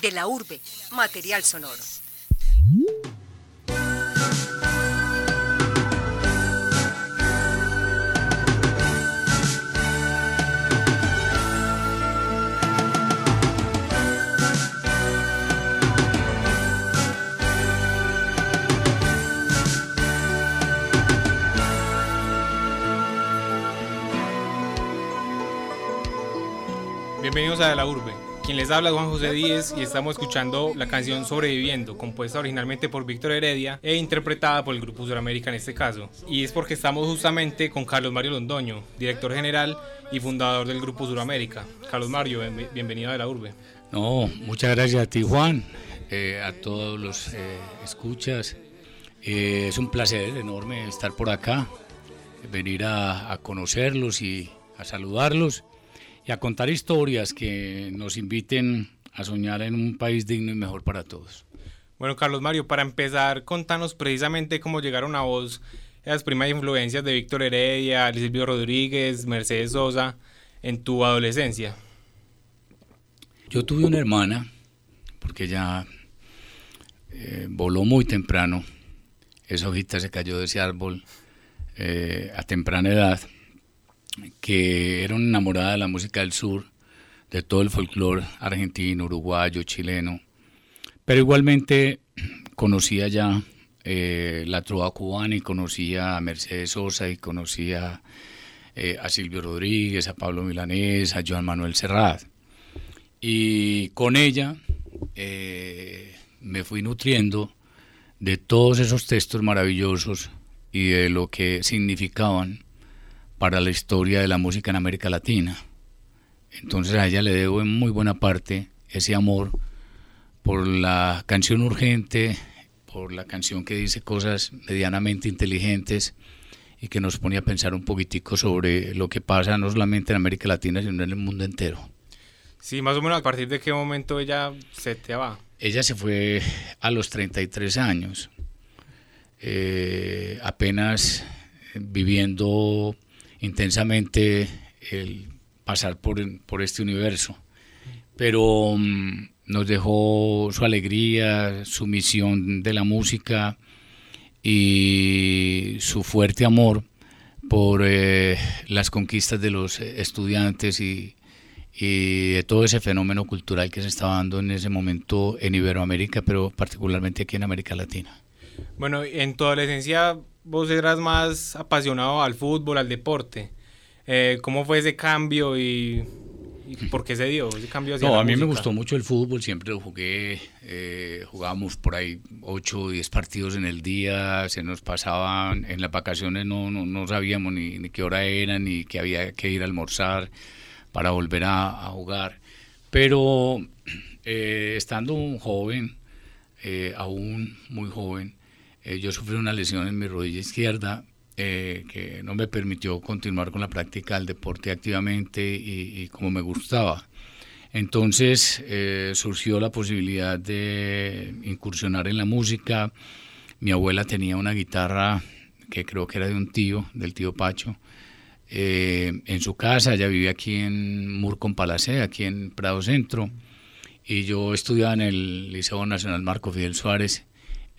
De la urbe, material sonoro. Bienvenidos a De la Urbe. Quien les habla Juan José Díez y estamos escuchando la canción Sobreviviendo, compuesta originalmente por Víctor Heredia e interpretada por el Grupo Suramérica en este caso. Y es porque estamos justamente con Carlos Mario Londoño, director general y fundador del Grupo Suramérica. Carlos Mario, bienvenido a la Urbe. No, muchas gracias a ti Juan, eh, a todos los eh, escuchas. Eh, es un placer enorme estar por acá, venir a conocerlos y a saludarlos y a contar historias que nos inviten a soñar en un país digno y mejor para todos. Bueno, Carlos Mario, para empezar, contanos precisamente cómo llegaron a vos las primeras influencias de Víctor Heredia, Silvio Rodríguez, Mercedes Sosa en tu adolescencia. Yo tuve una hermana, porque ella eh, voló muy temprano, esa hojita se cayó de ese árbol eh, a temprana edad que era una enamorada de la música del sur, de todo el folclore argentino, uruguayo, chileno, pero igualmente conocía ya eh, la trova cubana y conocía a Mercedes Sosa y conocía eh, a Silvio Rodríguez, a Pablo Milanés, a Joan Manuel Serrat. Y con ella eh, me fui nutriendo de todos esos textos maravillosos y de lo que significaban para la historia de la música en América Latina. Entonces a ella le debo en muy buena parte ese amor por la canción urgente, por la canción que dice cosas medianamente inteligentes y que nos pone a pensar un poquitico sobre lo que pasa no solamente en América Latina, sino en el mundo entero. Sí, más o menos a partir de qué momento ella se te va. Ella se fue a los 33 años, eh, apenas viviendo intensamente el pasar por, por este universo. Pero mm, nos dejó su alegría, su misión de la música y su fuerte amor por eh, las conquistas de los estudiantes y, y todo ese fenómeno cultural que se estaba dando en ese momento en Iberoamérica, pero particularmente aquí en América Latina. Bueno, en tu adolescencia vos eras más apasionado al fútbol, al deporte. Eh, ¿Cómo fue ese cambio y, por qué se dio ese cambio No, a mí me gustó mucho el fútbol, siempre lo jugué, eh, jugábamos por ahí 8 o 10 partidos en el día, se nos pasaban, en las vacaciones no, no, sabíamos ni, qué hora era, ni que había que ir a almorzar para volver a, jugar. Pero eh, estando un joven, aún muy joven, eh, yo sufrí una lesión en mi rodilla izquierda eh, que no me permitió continuar con la práctica del deporte activamente y, como me gustaba. Entonces eh, surgió la posibilidad de incursionar en la música. Mi abuela tenía una guitarra que creo que era de un tío, del tío Pacho, en su casa. Ella vivía aquí en Murcon Palacé, aquí en Prado Centro. Y yo estudiaba en el Liceo Nacional Marco Fidel Suárez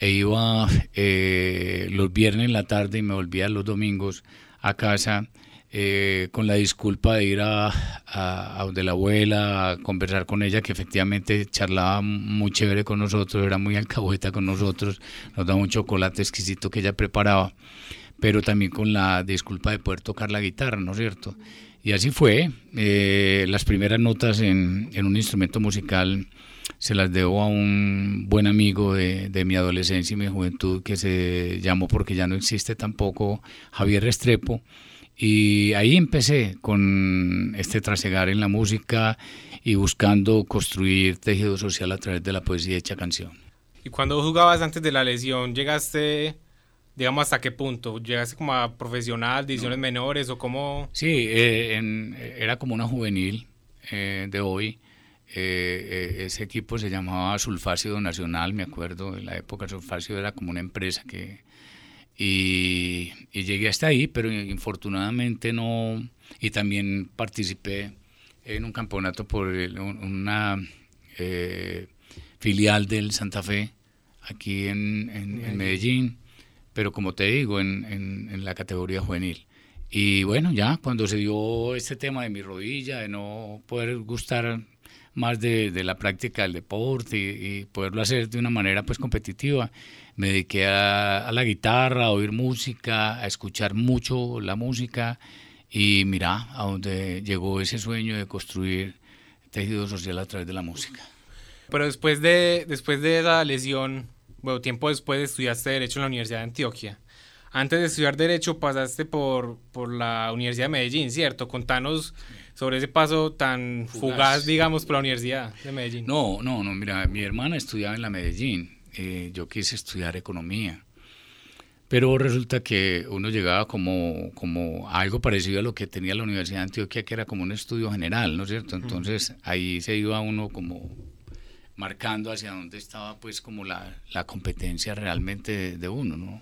e iba eh, los viernes en la tarde y me volvía los domingos a casa eh, con la disculpa de ir a, a, donde la abuela a conversar con ella, que efectivamente charlaba muy chévere con nosotros, era muy alcahueta con nosotros, nos daba un chocolate exquisito que ella preparaba, pero también con la disculpa de poder tocar la guitarra, ¿no es cierto? Y así fue, eh, las primeras notas en, en un instrumento musical se las debo a un buen amigo de, de, mi adolescencia y mi juventud que se llamó porque ya no existe tampoco Javier Restrepo. Y ahí empecé con este trasegar en la música y buscando construir tejido social a través de la poesía hecha canción. ¿Y cuando jugabas antes de la lesión, llegaste, digamos, hasta qué punto? ¿Llegaste como a profesional, divisiones menores o cómo? Sí, eh, era como una juvenil eh, de hoy eh, eh, ese equipo se llamaba Sulfacio Nacional, me acuerdo, en la época Sulfacio era como una empresa que... Y, llegué hasta ahí, pero infortunadamente no... Y también participé en un campeonato por una filial del Santa Fe, aquí en, Medellín, pero como te digo, en, en, la categoría juvenil. Y bueno, ya cuando se dio este tema de mi rodilla, de no poder gustar más de, de la práctica del deporte y, poderlo hacer de una manera pues competitiva, me dediqué a, a, la guitarra, a oír música, a escuchar mucho la música y mira a dónde llegó ese sueño de construir tejido social a través de la música. Pero después de, después de esa lesión, bueno, tiempo después estudiaste Derecho en la Universidad de Antioquia. Antes de estudiar Derecho pasaste por, por la Universidad de Medellín, ¿cierto? Contanos sobre ese paso tan fugaz, digamos, por la Universidad de Medellín. No, no, no, mira, mi hermana estudiaba en la Medellín, eh, yo quise estudiar economía, pero resulta que uno llegaba como, como algo parecido a lo que tenía la Universidad de Antioquia, que era como un estudio general, ¿no es cierto? Entonces ahí se iba uno como marcando hacia dónde estaba pues como la, la competencia realmente de, uno, ¿no?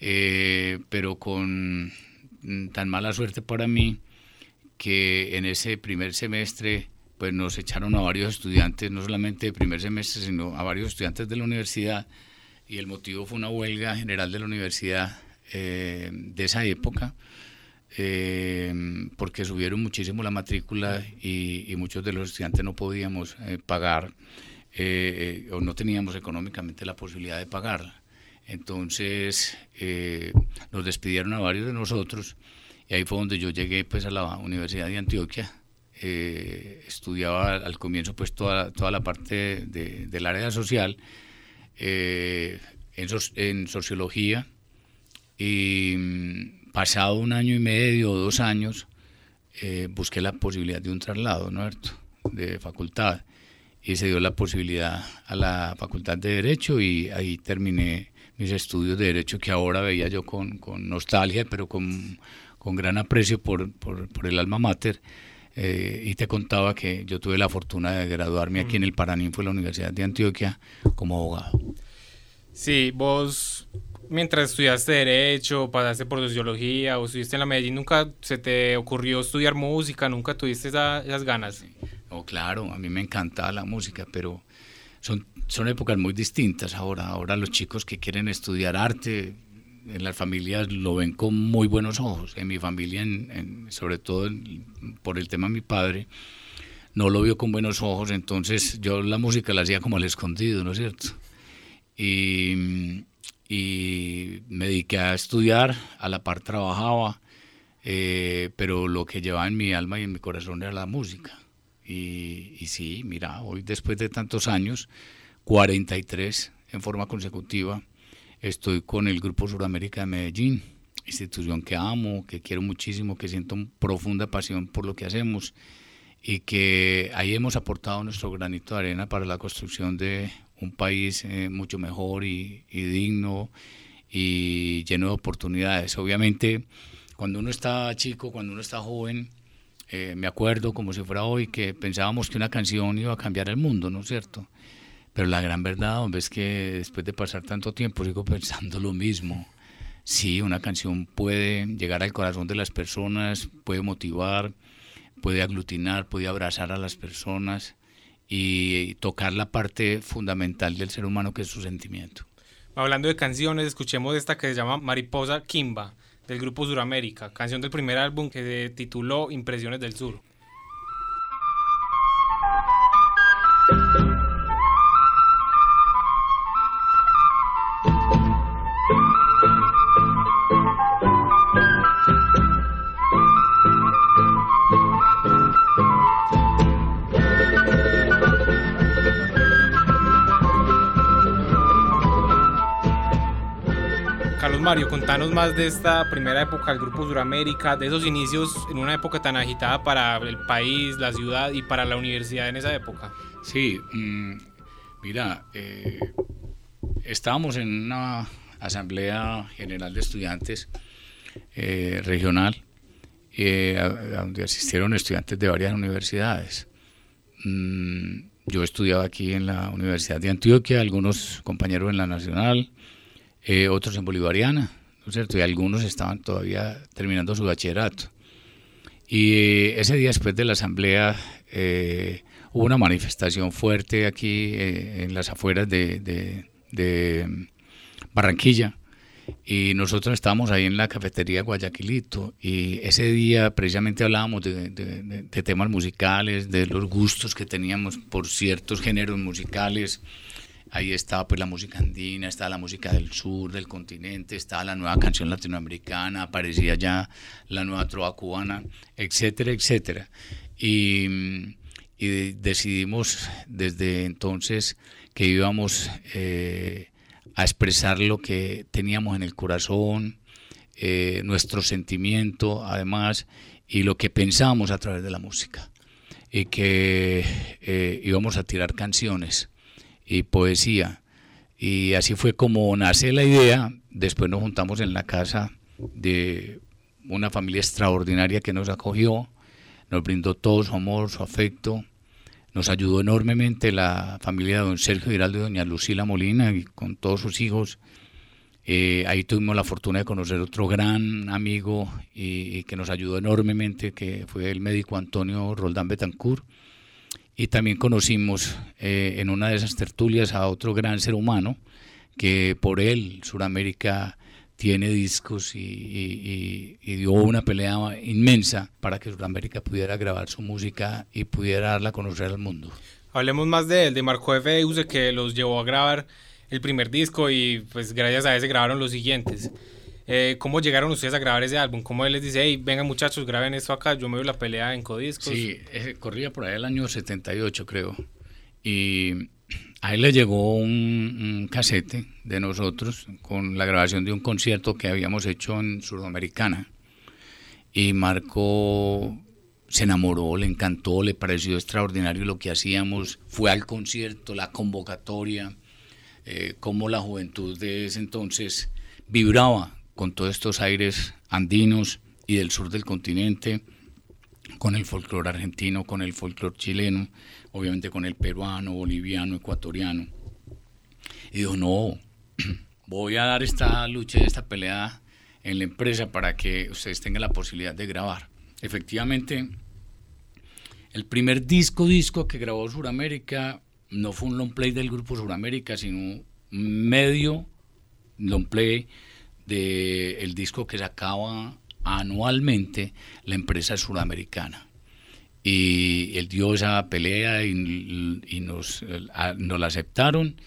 Eh, pero con tan mala suerte para mí que en ese primer semestre pues nos echaron a varios estudiantes, no solamente de primer semestre, sino a varios estudiantes de la universidad y el motivo fue una huelga general de la universidad eh, de esa época eh, porque subieron muchísimo la matrícula y, muchos de los estudiantes no podíamos eh, pagar eh, o no teníamos económicamente la posibilidad de pagarla. Entonces nos despidieron a varios de nosotros y ahí fue donde yo llegué pues a la Universidad de Antioquia. estudiaba al comienzo pues toda, toda la parte del área social en, en sociología y pasado un año y medio o dos años, eh, busqué la posibilidad de un traslado, ¿no De facultad. Y se dio la posibilidad a la Facultad de Derecho y ahí terminé mis estudios de Derecho que ahora veía yo con, con nostalgia, pero con, con gran aprecio por, por, por, el alma mater. Eh, y te contaba que yo tuve la fortuna de graduarme aquí en el Paraninfo de la Universidad de Antioquia como abogado. Sí, vos mientras estudiaste Derecho, pasaste por Sociología o estuviste en la Medellín, ¿nunca se te ocurrió estudiar música? ¿Nunca tuviste esas ganas? No, claro, a mí me encanta la música, pero son, son épocas muy distintas ahora. Ahora los chicos que quieren estudiar arte, en las familias lo ven con muy buenos ojos. En mi familia, en, sobre todo por el tema de mi padre, no lo vio con buenos ojos, entonces yo la música la hacía como al escondido, ¿no es cierto? Y y me dediqué a estudiar, a la par trabajaba, eh, pero lo que llevaba en mi alma y en mi corazón era la música. Y, y sí, mira, hoy después de tantos años, 43 en forma consecutiva, estoy con el Grupo Suramérica de Medellín, institución que amo, que quiero muchísimo, que siento profunda pasión por lo que hacemos y que ahí hemos aportado nuestro granito de arena para la construcción de un país eh, mucho mejor y, digno y lleno de oportunidades. Obviamente, cuando uno está chico, cuando uno está joven, eh, me acuerdo como si fuera hoy que pensábamos que una canción iba a cambiar el mundo, ¿no es cierto? Pero la gran verdad, hombre, es que después de pasar tanto tiempo sigo pensando lo mismo. Sí, una canción puede llegar al corazón de las personas, puede motivar, puede aglutinar, puede abrazar a las personas y tocar la parte fundamental del ser humano que es su sentimiento. Hablando de canciones, escuchemos esta que se llama Mariposa Kimba del grupo Suramérica, canción del primer álbum que se tituló Impresiones del Sur. Mario, contanos más de esta primera época del Grupo Suramérica, de esos inicios en una época tan agitada para el país, la ciudad y para la universidad en esa época. Sí, mm, mira, eh, estábamos en una asamblea general de estudiantes eh, regional, eh, donde asistieron estudiantes de varias universidades. Mm, yo estudiaba aquí en la Universidad de Antioquia, algunos compañeros en la Nacional, eh, otros en Bolivariana, ¿no es cierto? Y algunos estaban todavía terminando su bachillerato. Y ese día después de la asamblea, eh, hubo una manifestación fuerte aquí eh, en las afueras de, de, Barranquilla y nosotros estábamos ahí en la cafetería Guayaquilito y ese día precisamente hablábamos de, de, temas musicales, de los gustos que teníamos por ciertos géneros musicales. Ahí estaba pues la música andina, estaba la música del sur del continente, estaba la nueva canción latinoamericana, aparecía ya la nueva trova cubana, etcétera, etcétera. Y y decidimos desde entonces que íbamos eh, a expresar lo que teníamos en el corazón, eh, nuestro sentimiento además y lo que pensábamos a través de la música y que eh, íbamos a tirar canciones y poesía y así fue como nace la idea después nos juntamos en la casa de una familia extraordinaria que nos acogió nos brindó todo su amor, su afecto. Nos ayudó enormemente la familia de don Sergio Giraldo y doña Lucila Molina y con todos sus hijos. Eh, ahí tuvimos la fortuna de conocer otro gran amigo y, que nos ayudó enormemente, que fue el médico Antonio Roldán Betancourt. Y también conocimos eh, en una de esas tertulias a otro gran ser humano, que por él Suramérica tiene discos y, dio una pelea inmensa para que Sudamérica pudiera grabar su música y pudiera darla a conocer al mundo. Hablemos más de él, de Marco F. Euse, que los llevó a grabar el primer disco y pues gracias a ese grabaron los siguientes. Eh, ¿Cómo llegaron ustedes a grabar ese álbum? ¿Cómo él les dice, hey, vengan muchachos, graben esto acá, yo me doy la pelea en Codiscos? Sí, corría por ahí el año 78 creo. Y a él le llegó un, casete de nosotros con la grabación de un concierto que habíamos hecho en Sudamericana. Y Marco se enamoró, le encantó, le pareció extraordinario lo que hacíamos. Fue al concierto, la convocatoria, eh, cómo la juventud de ese entonces vibraba con todos estos aires andinos y del sur del continente, con el folclore argentino, con el folclore chileno obviamente con el peruano, boliviano, ecuatoriano. Y dijo, no, voy a dar esta lucha, esta pelea en la empresa para que ustedes tengan la posibilidad de grabar. Efectivamente, el primer disco disco que grabó Suramérica no fue un long play del grupo Suramérica, sino medio long play del disco que sacaba anualmente la empresa suramericana y él dio esa pelea y, nos, nos la aceptaron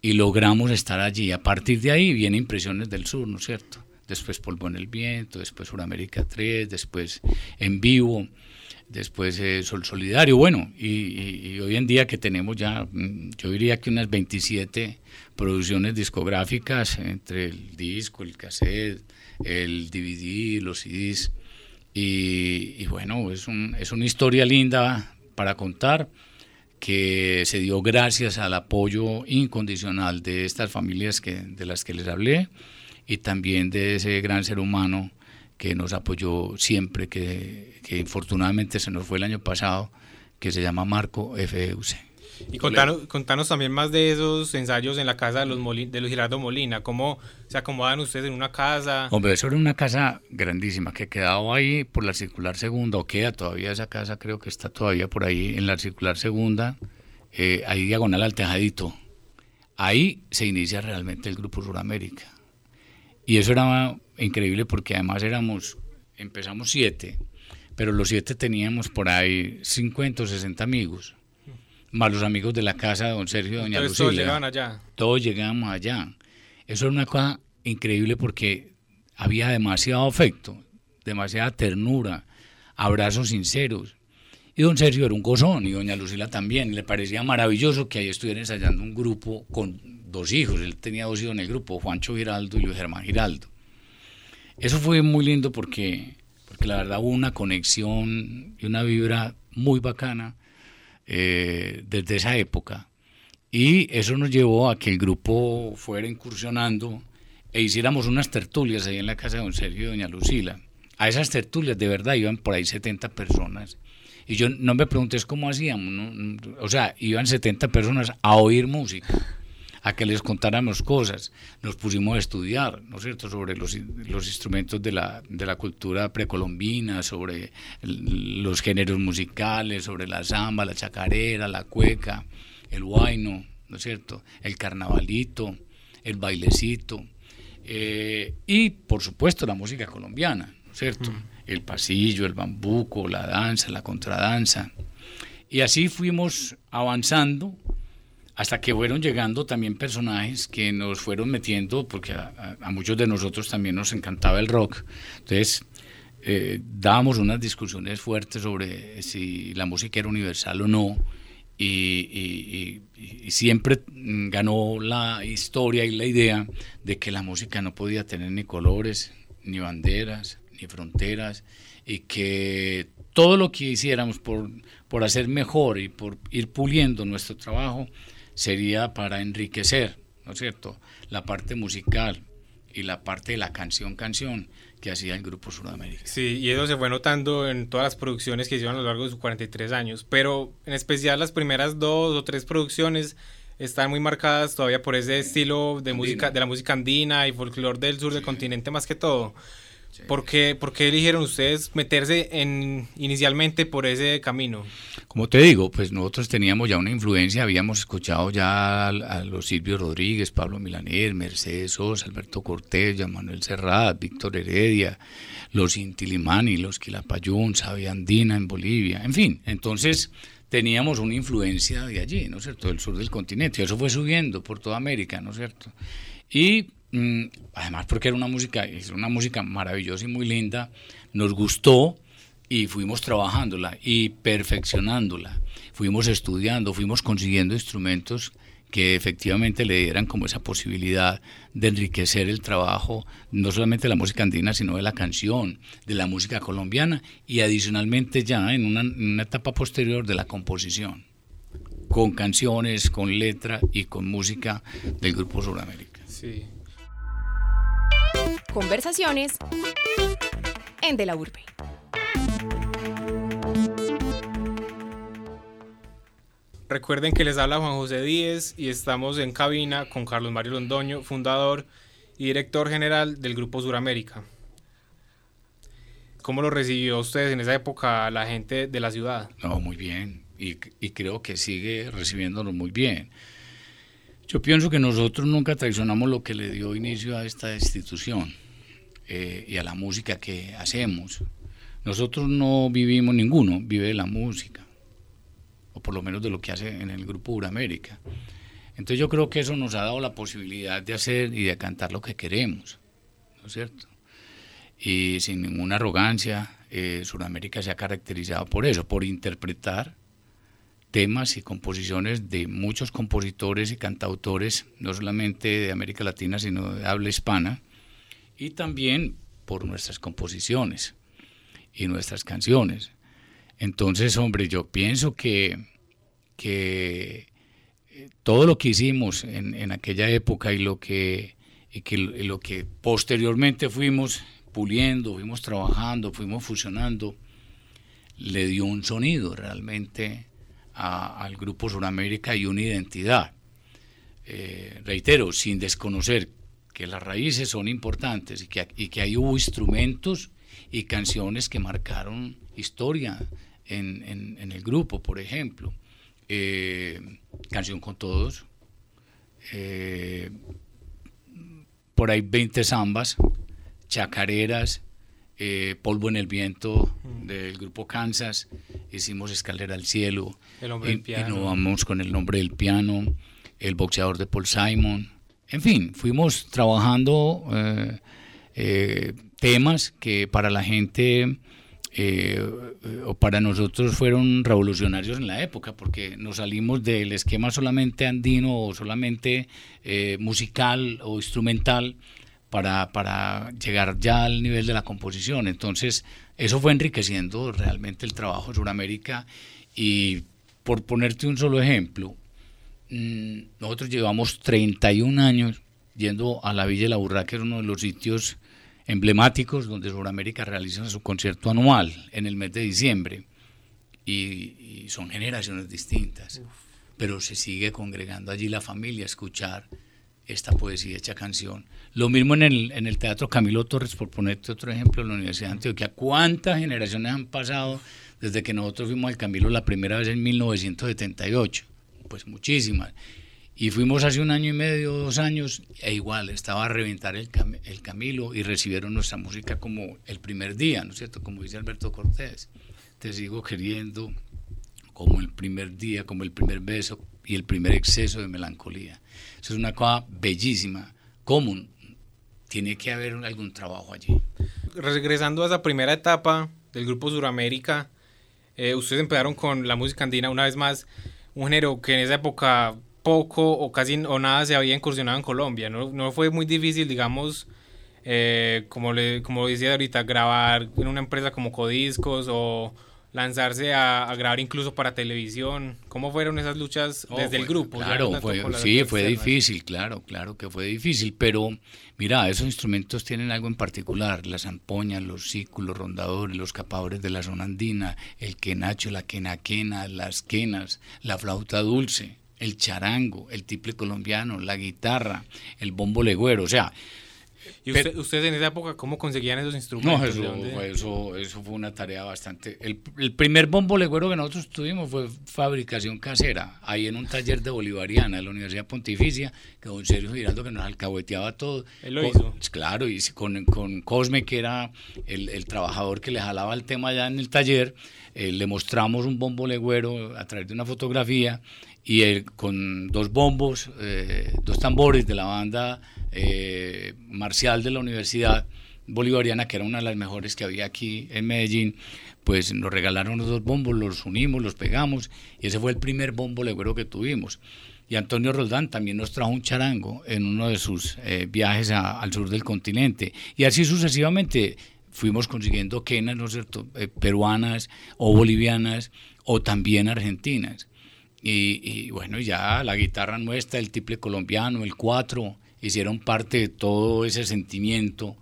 y logramos estar allí. A partir de ahí vienen Impresiones del Sur, ¿no es cierto? Después Polvo en el Viento, después Suramérica 3, después En Vivo, después eh, Sol Solidario, bueno, y, hoy en día que tenemos ya, mm, yo diría que unas 27 producciones discográficas entre el disco, el cassette, el DVD, los CDs, y, bueno, es, un, es una historia linda para contar que se dio gracias al apoyo incondicional de estas familias que, de las que les hablé y también de ese gran ser humano que nos apoyó siempre, que, que infortunadamente se nos fue el año pasado, que se llama Marco F.U.C. Y contanos, contanos, también más de esos ensayos en la casa de los, de los Girardo Molina. ¿Cómo se acomodan ustedes en una casa? Hombre, eso era una casa grandísima que quedaba ahí por la circular segunda, o queda todavía esa casa, creo que está todavía por ahí en la circular segunda, eh, ahí diagonal al tejadito. Ahí se inicia realmente el Grupo Suramérica. Y eso era increíble porque además éramos, empezamos siete, pero los siete teníamos por ahí 50 o 60 amigos más los amigos de la casa de don Sergio y doña Lucía. Todos llegaban allá. Todos llegamos allá. Eso era una cosa increíble porque había demasiado afecto, demasiada ternura, abrazos sinceros. Y don Sergio era un gozón y doña Lucila también. Le parecía maravilloso que ahí estuvieran ensayando un grupo con dos hijos. Él tenía dos hijos en el grupo, Juancho Giraldo y Luis Germán Giraldo. Eso fue muy lindo porque, porque la verdad hubo una conexión y una vibra muy bacana eh, desde esa época. Y eso nos llevó a que el grupo fuera incursionando e hiciéramos unas tertulias ahí en la casa de don Sergio y doña Lucila. A esas tertulias de verdad iban por ahí 70 personas. Y yo no me preguntes cómo hacíamos, o sea, iban 70 personas a oír música, a que les contáramos cosas. Nos pusimos a estudiar, ¿no es cierto?, sobre los, los instrumentos de la, de la cultura precolombina, sobre los géneros musicales, sobre la samba, la chacarera, la cueca, el huayno, ¿no es cierto?, el carnavalito, el bailecito, eh, y por supuesto la música colombiana, ¿no es cierto? El pasillo, el bambuco, la danza, la contradanza. Y así fuimos avanzando hasta que fueron llegando también personajes que nos fueron metiendo, porque a, muchos de nosotros también nos encantaba el rock. Entonces, eh, dábamos unas discusiones fuertes sobre si la música era universal o no, y, siempre ganó la historia y la idea de que la música no podía tener ni colores, ni banderas, ni fronteras, y que todo lo que hiciéramos por, por hacer mejor y por ir puliendo nuestro trabajo sería para enriquecer, ¿no es cierto?, la parte musical y la parte de la canción-canción que hacía el Grupo Sudamérica. Sí, y eso se fue notando en todas las producciones que hicieron a lo largo de sus 43 años, pero en especial las primeras dos o tres producciones están muy marcadas todavía por ese estilo de música de la música andina y folclore del sur del continente más que todo. ¿Por, qué, eligieron ustedes meterse en, inicialmente por ese camino? Como te digo, pues nosotros teníamos ya una influencia, habíamos escuchado ya a, los Silvio Rodríguez, Pablo Milanés, Mercedes Sosa, Alberto Cortés, Manuel Serrat, Víctor Heredia, los Intilimani, los Quilapayún, Sabia Andina en Bolivia, en fin, entonces teníamos una influencia de allí, ¿no es cierto?, del sur del continente, y eso fue subiendo por toda América, ¿no es cierto? Y además porque era una música, es una música maravillosa y muy linda, nos gustó y fuimos trabajándola y perfeccionándola, fuimos estudiando, fuimos consiguiendo instrumentos que efectivamente le dieran como esa posibilidad de enriquecer el trabajo, no solamente de la música andina, sino de la canción, de la música colombiana y adicionalmente ya en una, en una etapa posterior de la composición, con canciones, con letra y con música del Grupo Suramérica. Sí. Conversaciones en De la Urbe. Recuerden que les habla Juan José Díez y estamos en cabina con Carlos Mario Londoño, fundador y director general del Grupo Suramérica. ¿Cómo lo recibió ustedes en esa época la gente de la ciudad? No, muy bien. Y, y creo que sigue recibiéndonos muy bien. Yo pienso que nosotros nunca traicionamos lo que le dio inicio a esta institución eh, y a la música que hacemos. Nosotros no vivimos ninguno, vive de la música, o por lo menos de lo que hace en el Grupo Uramérica. Entonces yo creo que eso nos ha dado la posibilidad de hacer y de cantar lo que queremos, ¿no es cierto? Y sin ninguna arrogancia, eh, Sudamérica se ha caracterizado por eso, por interpretar temas y composiciones de muchos compositores y cantautores, no solamente de América Latina, sino de habla hispana, y también por nuestras composiciones y nuestras canciones. Entonces, hombre, yo pienso que, que eh, todo lo que hicimos en, aquella época y lo que, y que lo que posteriormente fuimos puliendo, fuimos trabajando, fuimos fusionando, le dio un sonido realmente al Grupo Suramérica y una identidad. Eh, reitero, sin desconocer que las raíces son importantes y que, y que hay hubo instrumentos y canciones que marcaron historia en, en, el grupo, por ejemplo. Eh, canción con todos, eh, por ahí 20 zambas, chacareras, Polvo en el Viento del grupo Kansas, hicimos Escalera al Cielo, el hombre del piano. Innovamos con el nombre del piano, el boxeador de Paul Simon. En fin, fuimos trabajando eh, eh, temas que para la gente eh, o para nosotros fueron revolucionarios en la época, porque nos salimos del esquema solamente andino o solamente musical o instrumental para, para llegar ya al nivel de la composición. Entonces, eso fue enriqueciendo realmente el trabajo de Sudamérica y por ponerte un solo ejemplo, mm, nosotros llevamos 31 años yendo a la Villa de la Burra, que es uno de los sitios emblemáticos donde Sudamérica realiza su concierto anual en el mes de diciembre. Y, son generaciones distintas. pero se sigue congregando allí la familia a escuchar esta poesía hecha canción. Lo mismo en el, en el Teatro Camilo Torres, por ponerte otro ejemplo, en la Universidad de Antioquia. ¿Cuántas generaciones han pasado desde que nosotros fuimos al Camilo la primera vez en 1978? Pues muchísimas. Y fuimos hace un año y medio, dos años, e igual, estaba a reventar el, el Camilo y recibieron nuestra música como el primer día, ¿no es cierto? Como dice Alberto Cortés. Te sigo queriendo como el primer día, como el primer beso y el primer exceso de melancolía. Eso es una cosa bellísima, común. Tiene que haber algún trabajo allí. Regresando a esa primera etapa del Grupo Suramérica, eh, ustedes empezaron con la música andina una vez más, un género que en esa época poco o casi o nada se había incursionado en Colombia. No, fue muy difícil, digamos, eh, como, le, como decía ahorita, grabar en una empresa como Codiscos o lanzarse a, grabar incluso para televisión. ¿Cómo fueron esas luchas oh, desde el grupo? Claro, sí, fue difícil, claro, claro que fue difícil, pero mira, esos instrumentos tienen algo en particular, las zampoñas, los círculos, los rondadores, los capadores de la zona andina, el quenacho, la quenaquena, las quenas, la flauta dulce, el charango, el tiple colombiano, la guitarra, el bombo legüero, o sea, ¿Y ustedes en esa época cómo conseguían esos instrumentos? No, eso, eso, fue una tarea bastante... El, primer bombo legüero que nosotros tuvimos fue fabricación casera, ahí en un taller de Bolivariana, de la Universidad Pontificia, que don Sergio Giraldo que nos alcahueteaba todo. Él lo hizo. Claro, y con, con Cosme, que era el, el, trabajador que le jalaba el tema allá en el taller, eh, le mostramos un bombo legüero a través de una fotografía y él, con dos bombos, eh, dos tambores de la banda eh, marcial de la Universidad Bolivariana, que era una de las mejores que había aquí en Medellín, pues nos regalaron los dos bombos, los unimos, los pegamos, y ese fue el primer bombo legüero que tuvimos. Y Antonio Roldán también nos trajo un charango en uno de sus eh, viajes al sur del continente. Y así sucesivamente fuimos consiguiendo quenas, ¿no es cierto?, eh, peruanas o bolivianas o también argentinas. Y, y, bueno, ya la guitarra nuestra, el triple colombiano, el cuatro, hicieron parte de todo ese sentimiento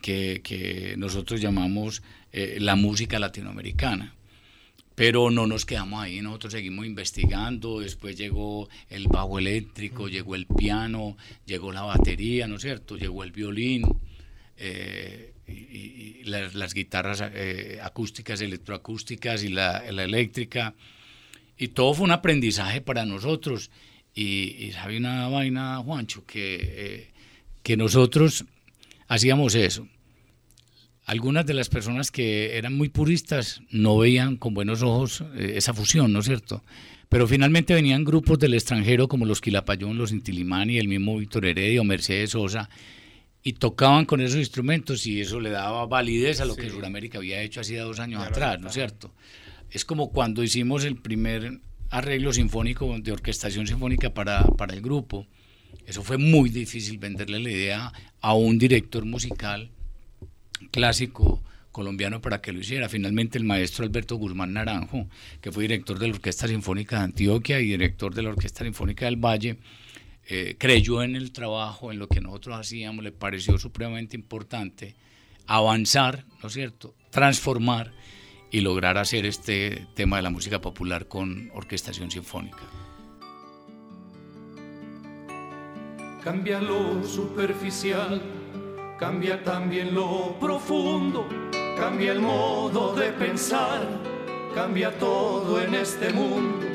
que, que nosotros llamamos eh, la música latinoamericana. Pero no nos quedamos ahí, nosotros seguimos investigando, después llegó el bajo eléctrico, llegó el piano, llegó la batería, ¿no es cierto? Llegó el violín, eh, y, las, las, guitarras eh, acústicas, electroacústicas y la, la eléctrica. Y todo fue un aprendizaje para nosotros y, y sabe una vaina, Juancho, que, eh, que nosotros hacíamos eso. Algunas de las personas que eran muy puristas no veían con buenos ojos eh, esa fusión, ¿no es cierto? Pero finalmente venían grupos del extranjero como los Quilapayún, los Intilimani, el mismo Víctor Heredia o Mercedes Sosa, y tocaban con esos instrumentos y eso le daba validez a lo que Sudamérica había hecho hacía dos años atrás, ¿no es cierto? Es como cuando hicimos el primer arreglo sinfónico de orquestación sinfónica para, para el grupo. Eso fue muy difícil venderle la idea a un director musical clásico colombiano para que lo hiciera. Finalmente el maestro Alberto Guzmán Naranjo, que fue director de la Orquesta Sinfónica de Antioquia y director de la Orquesta Sinfónica del Valle, eh, creyó en el trabajo, en lo que nosotros hacíamos, le pareció supremamente importante avanzar, ¿no es cierto?, transformar y lograr hacer este tema de la música popular con orquestación sinfónica. Cambia lo superficial, cambia también lo profundo, cambia el modo de pensar, cambia todo en este mundo,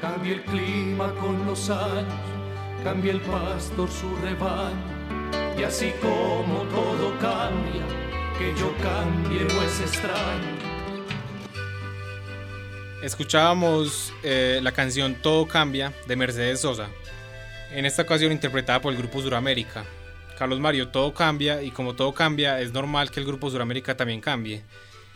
cambia el clima con los años, cambia el pastor su rebaño, y así como todo cambia, que yo cambie no es extraño Escuchábamos eh, la canción Todo Cambia de Mercedes Sosa, en esta ocasión interpretada por el Grupo Suramérica. Carlos Mario, todo cambia y como todo cambia, es normal que el Grupo Suramérica también cambie.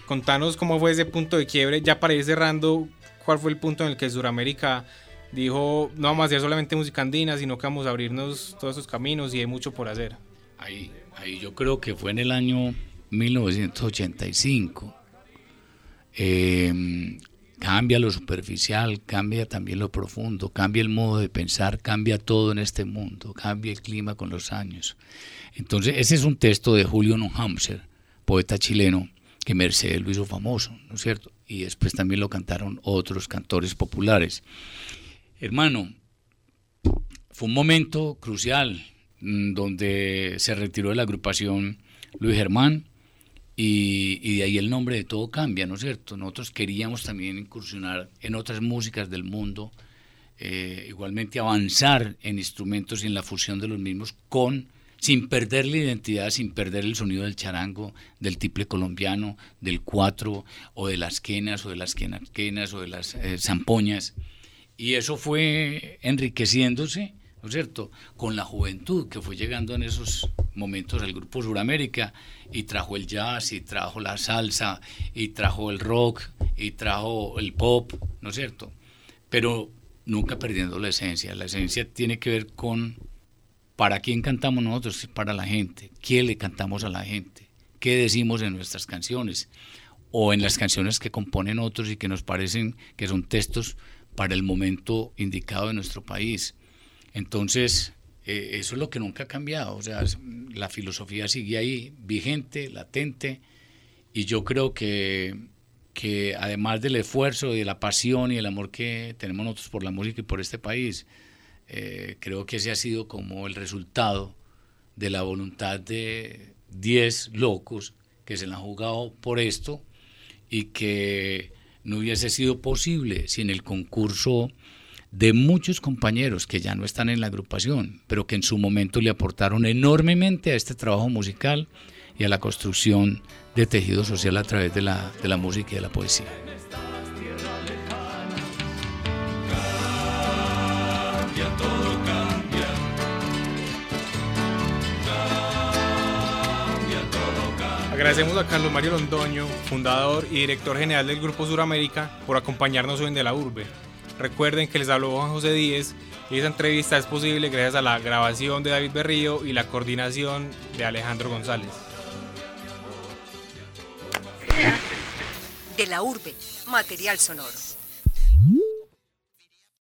Contanos cómo fue ese punto de quiebre, ya para ir cerrando, cuál fue el punto en el que Suramérica dijo, no vamos a hacer solamente música andina, sino que vamos a abrirnos todos esos caminos y hay mucho por hacer. Ahí, ahí yo creo que fue en el año 1985. Eh, Cambia lo superficial, cambia también lo profundo, cambia el modo de pensar, cambia todo en este mundo, cambia el clima con los años. Entonces, ese es un texto de Julio Nohamser, poeta chileno, que Mercedes lo hizo famoso, ¿no es cierto? Y después también lo cantaron otros cantores populares. Hermano, fue un momento crucial mm, donde se retiró de la agrupación Luis Germán y, de ahí el nombre de todo cambia, ¿no es cierto? Nosotros queríamos también incursionar en otras músicas del mundo, eh, igualmente avanzar en instrumentos y en la fusión de los mismos con sin perder la identidad, sin perder el sonido del charango, del tiple colombiano, del cuatro, o de las quenas, o de las quenas, o de las eh, zampoñas. Y eso fue enriqueciéndose, ¿no es cierto?, con la juventud que fue llegando en esos momentos al Grupo Suramérica y trajo el jazz, y trajo la salsa, y trajo el rock, y trajo el pop, ¿no es cierto? Pero nunca perdiendo la esencia. La esencia tiene que ver con ¿Para quién cantamos nosotros? Para la gente. ¿Qué le cantamos a la gente? ¿Qué decimos en nuestras canciones? O en las canciones que componen otros y que nos parecen que son textos para el momento indicado de nuestro país. Entonces, eh, eso es lo que nunca ha cambiado. O sea, la filosofía sigue ahí, vigente, latente, y yo creo que, que además del esfuerzo y de la pasión y el amor que tenemos nosotros por la música y por este país, eh, creo que ese ha sido como el resultado de la voluntad de 10 locos que se la han jugado por esto y que no hubiese sido posible sin el concurso de muchos compañeros que ya no están en la agrupación, pero que en su momento le aportaron enormemente a este trabajo musical y a la construcción de tejido social a través de la, de la música y de la poesía. Agradecemos a Carlos Mario Londoño, fundador y director general del Grupo Suramérica, por acompañarnos hoy en De la Urbe. Recuerden que les habló Juan José Díez y esta entrevista es posible gracias a la grabación de David Berrío y la coordinación de Alejandro González. De la Urbe, material sonoro.